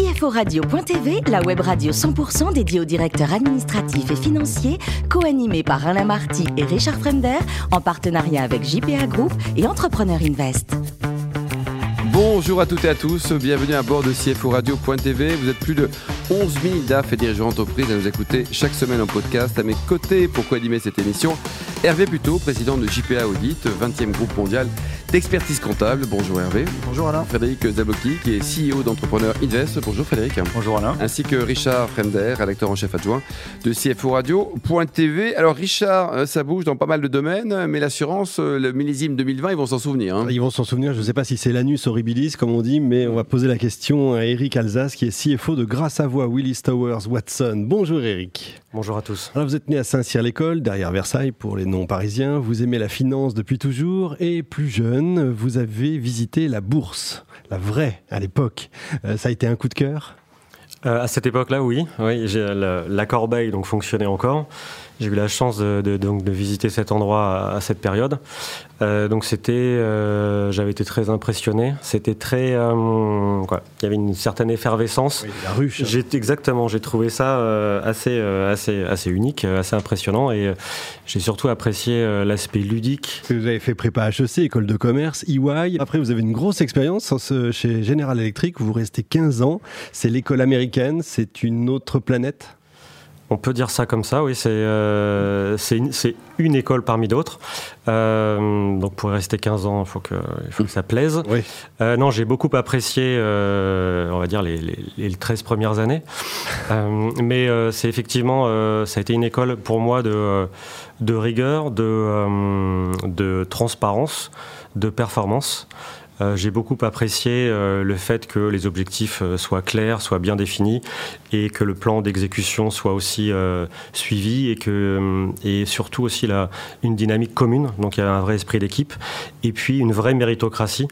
CFORadio.tv, la web radio 100% dédiée aux directeurs administratifs et financiers, co-animée par Alain Marty et Richard Fremder, en partenariat avec JPA Group et Entrepreneur Invest. Bonjour à toutes et à tous, bienvenue à bord de CFORadio.tv. Vous êtes plus de 11 000 DAF et dirigeants d'entreprise à nous écouter chaque semaine en podcast. À mes côtés pour co-animer cette émission, Hervé Buteau, président de JPA Audit, 20e groupe mondial d'expertise comptable. Bonjour Hervé. Bonjour Alain. Frédéric Zabocki, qui est CEO d'Entrepreneur Invest. Bonjour Frédéric. Bonjour Alain. Ainsi que Richard Fremder, rédacteur en chef adjoint de CFO Radio.tv. Alors Richard, euh, ça bouge dans pas mal de domaines, mais l'assurance, euh, le millésime 2020, ils vont s'en souvenir. Hein. Ils vont s'en souvenir, je ne sais pas si c'est l'anus horribilis, comme on dit, mais on va poser la question à Eric Alsace, qui est CFO de Grâce à Voix Willis Towers Watson. Bonjour Eric. Bonjour à tous. Alors vous êtes né à Saint-Cyr-l'École, derrière Versailles pour les non-parisiens. Vous aimez la finance depuis toujours et plus jeune, vous avez visité la bourse, la vraie à l'époque. Euh, ça a été un coup de cœur? Euh, À cette époque-là, oui. oui la, la, corbeille donc fonctionnait encore. J'ai eu la chance de, donc, de visiter cet endroit à, cette période. Euh, donc c'était, euh, j'avais été très impressionné. C'était très, euh, quoi, il y avait une certaine effervescence. Oui, la ruche. J'ai exactement, j'ai trouvé ça assez, assez, assez unique, assez impressionnant, et j'ai surtout apprécié l'aspect ludique. Vous avez fait prépa HEC, école de commerce, EY. Après, vous avez une grosse expérience chez General Electric. Vous restez 15 ans. C'est l'école américaine. C'est une autre planète? On peut dire ça comme ça, oui. C'est euh, une, une, école parmi d'autres. Euh, donc pour rester 15 ans, il faut que, il faut que ça plaise. Oui. Euh, non, j'ai beaucoup apprécié, on va dire, les, les, 13 premières années. Mais c'est effectivement, ça a été une école pour moi de, de rigueur, de, de transparence, de performance. Euh, j'ai beaucoup apprécié euh, le fait que les objectifs euh, soient clairs, soient bien définis et que le plan d'exécution soit aussi suivi et que et surtout aussi la, une dynamique commune. Donc il y a un vrai esprit d'équipe et puis une vraie méritocratie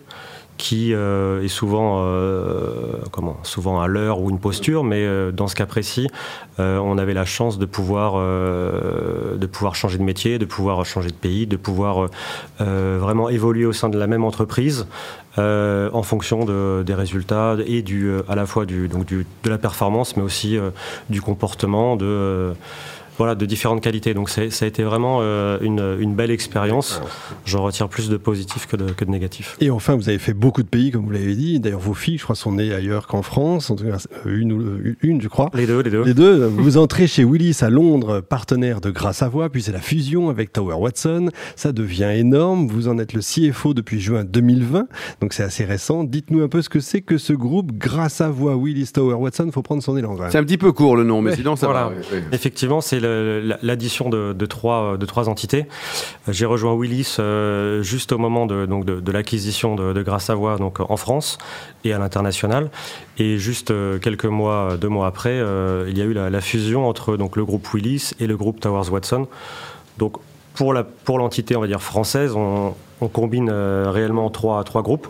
qui euh, est souvent, euh, comment, souvent à l'heure ou une posture, mais euh, dans ce cas précis, on avait la chance de pouvoir, de pouvoir changer de métier, de pouvoir changer de pays, de pouvoir vraiment évoluer au sein de la même entreprise en fonction de, des résultats et du, à la fois du, donc du, de la performance, mais aussi du comportement, de voilà, de différentes qualités. Donc ça a été vraiment euh, une, belle expérience. J'en retire plus de positif que de, que de négatif. Et enfin, vous avez fait beaucoup de pays, comme vous l'avez dit. D'ailleurs, vos filles, je crois, sont nées ailleurs qu'en France. En tout cas, euh, une, euh, une, je crois. Les deux, les deux. Les deux. Vous entrez chez Willis à Londres, partenaire de Grâce à Voix, puis c'est la fusion avec Tower Watson. Ça devient énorme. Vous en êtes le CFO depuis juin 2020, donc c'est assez récent. Dites-nous un peu ce que c'est que ce groupe Grâce à Voix Willis Tower Watson. Faut prendre son élan. C'est un petit peu court le nom, mais sinon ça va. Effectivement, c'est l'addition de, trois, de trois entités. J'ai rejoint Willis euh, juste au moment de, l'acquisition de, de Grâce donc en France et à l'international. Et juste euh, quelques mois, deux mois après, euh, il y a eu la, fusion entre le groupe Willis et le groupe Towers Watson. Donc pour l'entité, on va dire française, on, combine réellement trois, groupes.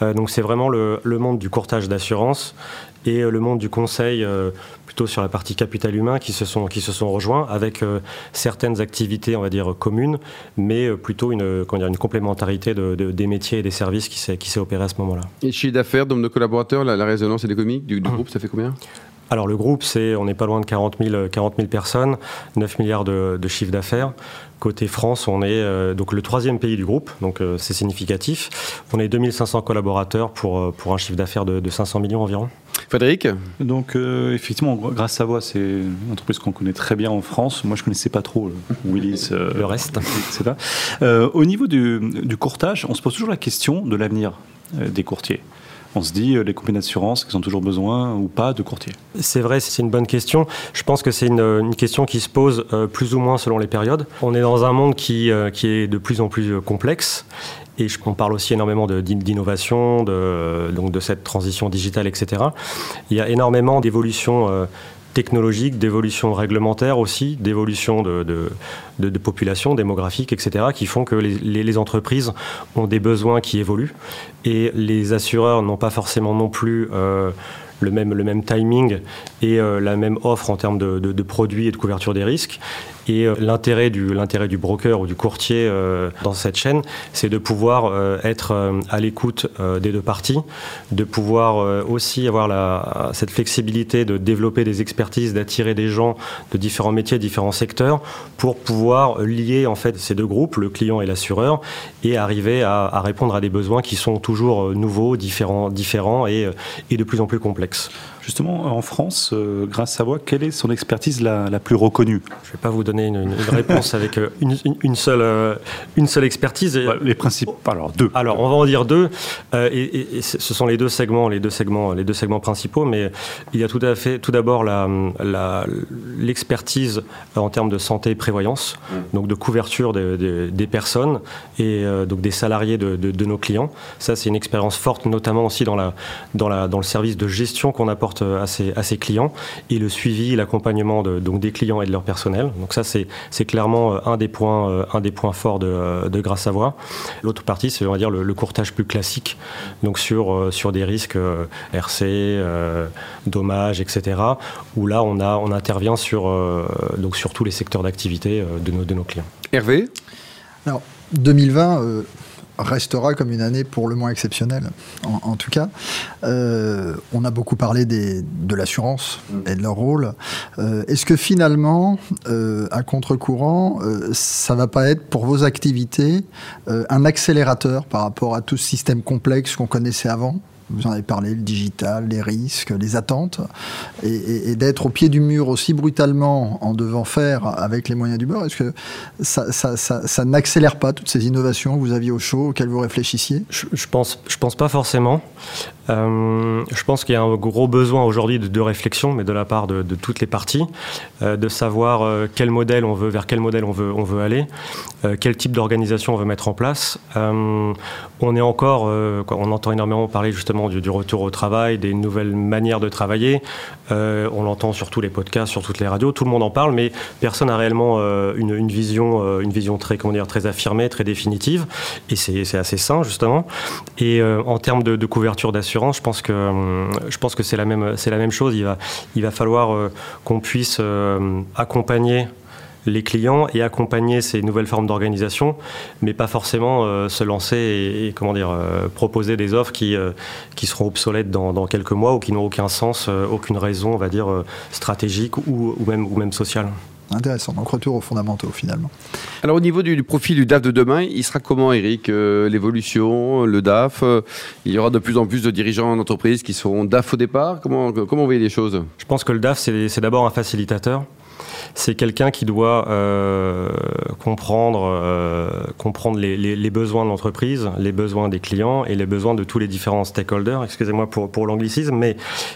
donc c'est vraiment le, monde du courtage d'assurance et le monde du conseil plutôt sur la partie capital humain qui se sont, qui se sont rejoints avec euh, certaines activités, on va dire, communes, mais euh, plutôt une, dire, une complémentarité de, des métiers et des services qui s'est, qui s'est opéré à ce moment-là. Et chiffre d'affaires, nombre de collaborateurs, la, résonance économique du, du groupe, ça fait combien? Alors le groupe, c'est, on n'est pas loin de 40 000, 40 000 personnes, 9 milliards de, de chiffre d'affaires. Côté France, on est euh, donc le troisième pays du groupe, donc euh, c'est significatif. On est 2500 collaborateurs pour, euh, pour un chiffre d'affaires de, 500 millions environ. Frédéric Donc effectivement, grâce à Voix, c'est une entreprise qu'on connaît très bien en France. Moi, je connaissais pas trop Willis. le reste. Etc. au niveau du, du courtage, on se pose toujours la question de l'avenir des courtiers on se dit, euh, les compagnies d'assurance, qu'ils ont toujours besoin ou pas de courtiers? C'est vrai, c'est une bonne question. Je pense que c'est une, question qui se pose euh, plus ou moins selon les périodes. On est dans un monde qui, euh, qui est de plus en plus complexe. Et on parle aussi énormément d'innovation, de, cette transition digitale, etc. Il y a énormément d'évolutions technologique, d'évolution réglementaire aussi, d'évolution de, population démographique, etc., qui font que les, entreprises ont des besoins qui évoluent et les assureurs n'ont pas forcément non plus euh, le, même, le même timing et euh, la même offre en termes de, produits et de couverture des risques. Et l'intérêt du, l'intérêt du broker ou du courtier dans cette chaîne, c'est de pouvoir être à l'écoute des deux parties, de pouvoir aussi avoir la, cette flexibilité de développer des expertises, d'attirer des gens de différents métiers, différents secteurs, pour pouvoir lier en fait ces deux groupes, le client et l'assureur, et arriver à, à, répondre à des besoins qui sont toujours nouveaux, différents, différents et, et de plus en plus complexes. Justement, en France, euh, grâce à Savoie, quelle est son expertise la, plus reconnue? Je ne vais pas vous donner une, réponse avec euh, une, seule, euh, une seule expertise. les principes, alors deux. Alors, on va en dire deux. et, ce sont les deux segments, les deux segments, les deux segments principaux. Mais il y a tout à fait, tout d'abord l'expertise la, en termes de santé et prévoyance, mmh. donc de couverture des personnes et donc des salariés de, de, nos clients. Ça, c'est une expérience forte, notamment aussi dans, la, dans, la, dans le service de gestion qu'on apporte à ses, clients et le suivi, l'accompagnement de, donc des clients et de leur personnel. Donc ça, c'est, clairement euh, un des points, euh, un des points forts de, euh, de Grâce à Voix. L'autre partie, c'est on va dire le, courtage plus classique, donc sur, sur des risques RC, dommages, etc. Où là, on, a, on intervient sur, donc sur tous les secteurs d'activité de nos, de nos clients. Hervé? Alors, 2020 restera comme une année pour le moins exceptionnelle, en, tout cas. Euh, on a beaucoup parlé des, de l'assurance et de leur rôle. Euh, est-ce que finalement, euh, à contre-courant, ça va pas être pour vos activités un accélérateur par rapport à tout ce système complexe qu'on connaissait avant? Vous en avez parlé, le digital, les risques, les attentes, et, d'être au pied du mur aussi brutalement en devant faire avec les moyens du bord, est-ce que ça, n'accélère pas toutes ces innovations que vous aviez au chaud, auxquelles vous réfléchissiez? Je, je, pense, je pense pas forcément. Euh, je pense qu'il y a un gros besoin aujourd'hui de, réflexion, mais de la part de, toutes les parties, euh, de savoir euh, quel modèle on veut, vers quel modèle on veut, on veut aller, quel type d'organisation on veut mettre en place. on est encore, on entend énormément parler justement du, retour au travail, des nouvelles manières de travailler. on l'entend sur tous les podcasts, sur toutes les radios, tout le monde en parle, mais personne n'a réellement une, vision, une vision très, comment dire, très affirmée, très définitive, et c'est assez sain justement. Et en termes de couverture d'assurance je pense que que c'est la même la même chose. Il va il va falloir euh, qu'on puisse euh, accompagner les clients et accompagner ces nouvelles formes d'organisation, mais pas forcément euh, se lancer et, comment dire proposer des offres qui qui seront obsolètes dans, quelques mois ou qui n'ont aucun sens, aucune raison, on va dire stratégique ou, ou même ou même sociale. Intéressant. Donc retour aux fondamentaux finalement. Alors au niveau du, profil du DAF de demain, il sera comment Eric euh, L'évolution, le DAF euh, Il y aura de plus en plus de dirigeants d'entreprise qui seront DAF au départ comment, comment vous voyez les choses? Je pense que le DAF, c'est d'abord un facilitateur c'est quelqu'un qui doit euh, comprendre, euh, les, besoins de l'entreprise, les besoins des clients et les besoins de tous les différents stakeholders. Excusez-moi pour, l'anglicisme,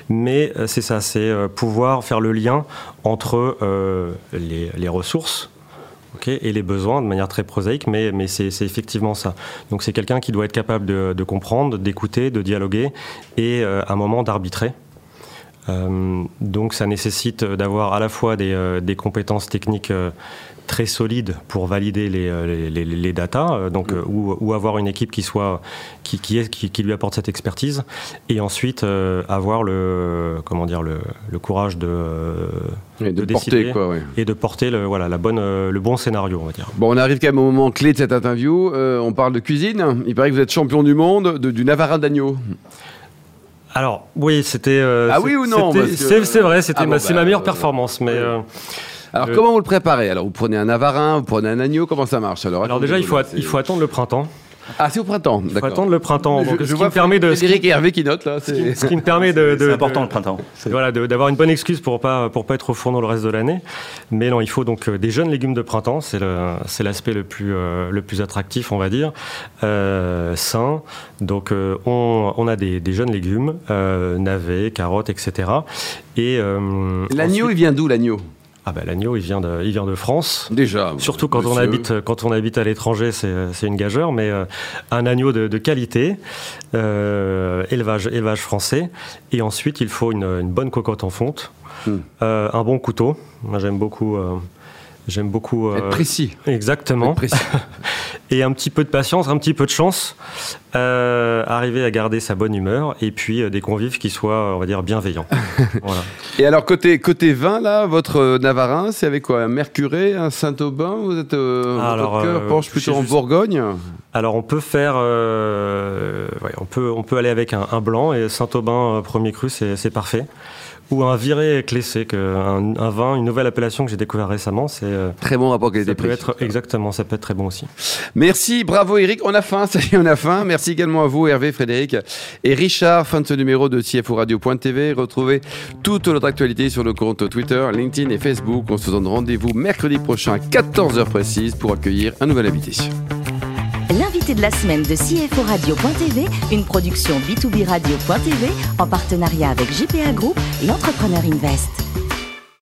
mais, euh, c'est ça, c'est pouvoir faire le lien entre les, ressources et les besoins de manière très prosaïque, mais, c'est effectivement ça. Donc c'est quelqu'un qui doit être capable de comprendre, d'écouter, de dialoguer et à un moment d'arbitrer. Euh, donc ça nécessite d'avoir à la fois des, euh, compétences techniques euh, très solides pour valider les, les, les, datas, donc, ou, avoir une équipe qui, soit, qui, qui, est, qui, lui apporte cette expertise, et ensuite avoir le, comment dire, le, le courage de, de, décider quoi, et de porter le, voilà, la bonne, le bon scénario, on va dire. Bon, on arrive quand même au moment clé de cette interview. on parle de cuisine. Il paraît que vous êtes champion du monde du navarin d'agneau. Alors, oui, c'était. Euh, ah oui ou non C'est vrai, c'était ah c'est ma bah, meilleure euh, performance. Mais, euh, alors, comment vous le préparez? Alors, vous prenez un avarin, vous prenez un agneau, comment ça marche? Alors, alors déjà, il faut, il faut attendre le printemps. Ah, c'est au printemps, d'accord. Il faut attendre le printemps. Je, ce qui me permet de. Frédéric et Hervé qui notent là. Ce qui, ce qui me permet de. C'est important le printemps. Voilà, d'avoir une bonne excuse pour pas pour pas être au fourneau le reste de l'année. Mais non, il faut donc euh, des jeunes légumes de printemps. C'est c'est l'aspect le plus euh, le plus attractif, on va dire, euh, sain. Donc on, on, a des, des jeunes légumes, navets, carottes, etc. Et l'agneau, il vient d'où l'agneau? Ah ben l'agneau, il vient de, il vient de France. Déjà. Surtout quand on habite, quand on habite à l'étranger, c'est une gageure, mais euh, un agneau de, qualité, euh, élevage, élevage français. Et ensuite, il faut une, bonne cocotte en fonte, hmm. euh, un bon couteau. Moi, j'aime beaucoup. J'aime beaucoup. Être précis. Exactement. précis. et un petit peu de patience, un petit peu de chance, euh, arriver à garder sa bonne humeur et puis euh, des convives qui soient, on va dire, bienveillants. voilà. Et alors côté côté vin là, votre Navarin, c'est avec quoi? Un Mercuré, un Saint-Aubin? Vous êtes alors, votre cœur penche plutôt en Bourgogne? Alors on peut faire, ouais, on peut on peut aller avec un, un blanc et Saint-Aubin premier cru, c'est parfait ou un viré clessé, un, un vin, une nouvelle appellation que j'ai découvert récemment. C'est euh, très bon rapport qualité-prix. Être, exactement, ça peut être très bon aussi. Merci, bravo Eric. On a faim, ça y est, on a faim. Merci également à vous, Hervé, Frédéric et Richard. Fin de ce numéro de CFO Radio.tv. Retrouvez toute notre actualité sur nos comptes Twitter, LinkedIn et Facebook. On se donne rendez-vous mercredi prochain à 14h précise pour accueillir un nouvel invité l'invité de la semaine de CFO Radio.tv, une production B2B Radio.tv en partenariat avec JPA Group et Entrepreneur Invest.